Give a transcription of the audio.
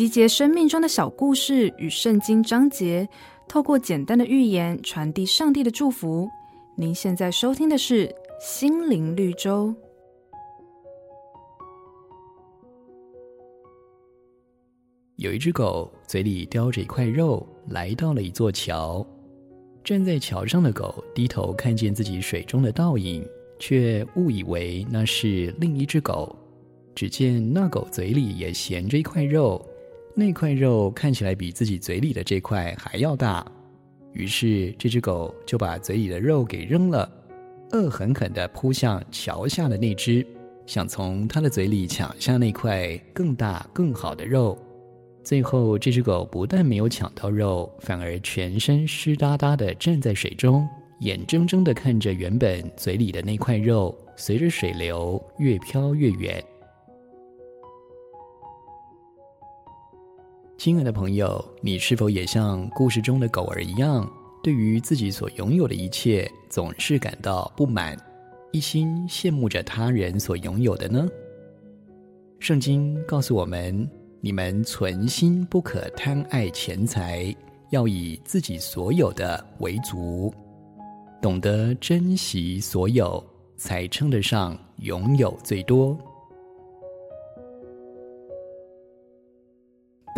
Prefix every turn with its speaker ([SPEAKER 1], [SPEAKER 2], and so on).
[SPEAKER 1] 集结生命中的小故事与圣经章节，透过简单的寓言传递上帝的祝福。您现在收听的是《心灵绿洲》。
[SPEAKER 2] 有一只狗，嘴里叼着一块肉，来到了一座桥。站在桥上的狗低头看见自己水中的倒影，却误以为那是另一只狗。只见那狗嘴里也衔着一块肉，那块肉看起来比自己嘴里的这块还要大。于是这只狗就把嘴里的肉给扔了，恶狠狠地扑向桥下的那只，想从它的嘴里抢下那块更大更好的肉。最后，这只狗不但没有抢到肉，反而全身湿哒哒地站在水中，眼睁睁地看着原本嘴里的那块肉随着水流越飘越远。亲爱的朋友，你是否也像故事中的狗儿一样，对于自己所拥有的一切总是感到不满，一心羡慕着他人所拥有的呢？圣经告诉我们。你们存心不可贪爱钱财，要以自己所有的为足，懂得珍惜所有，才称得上拥有最多。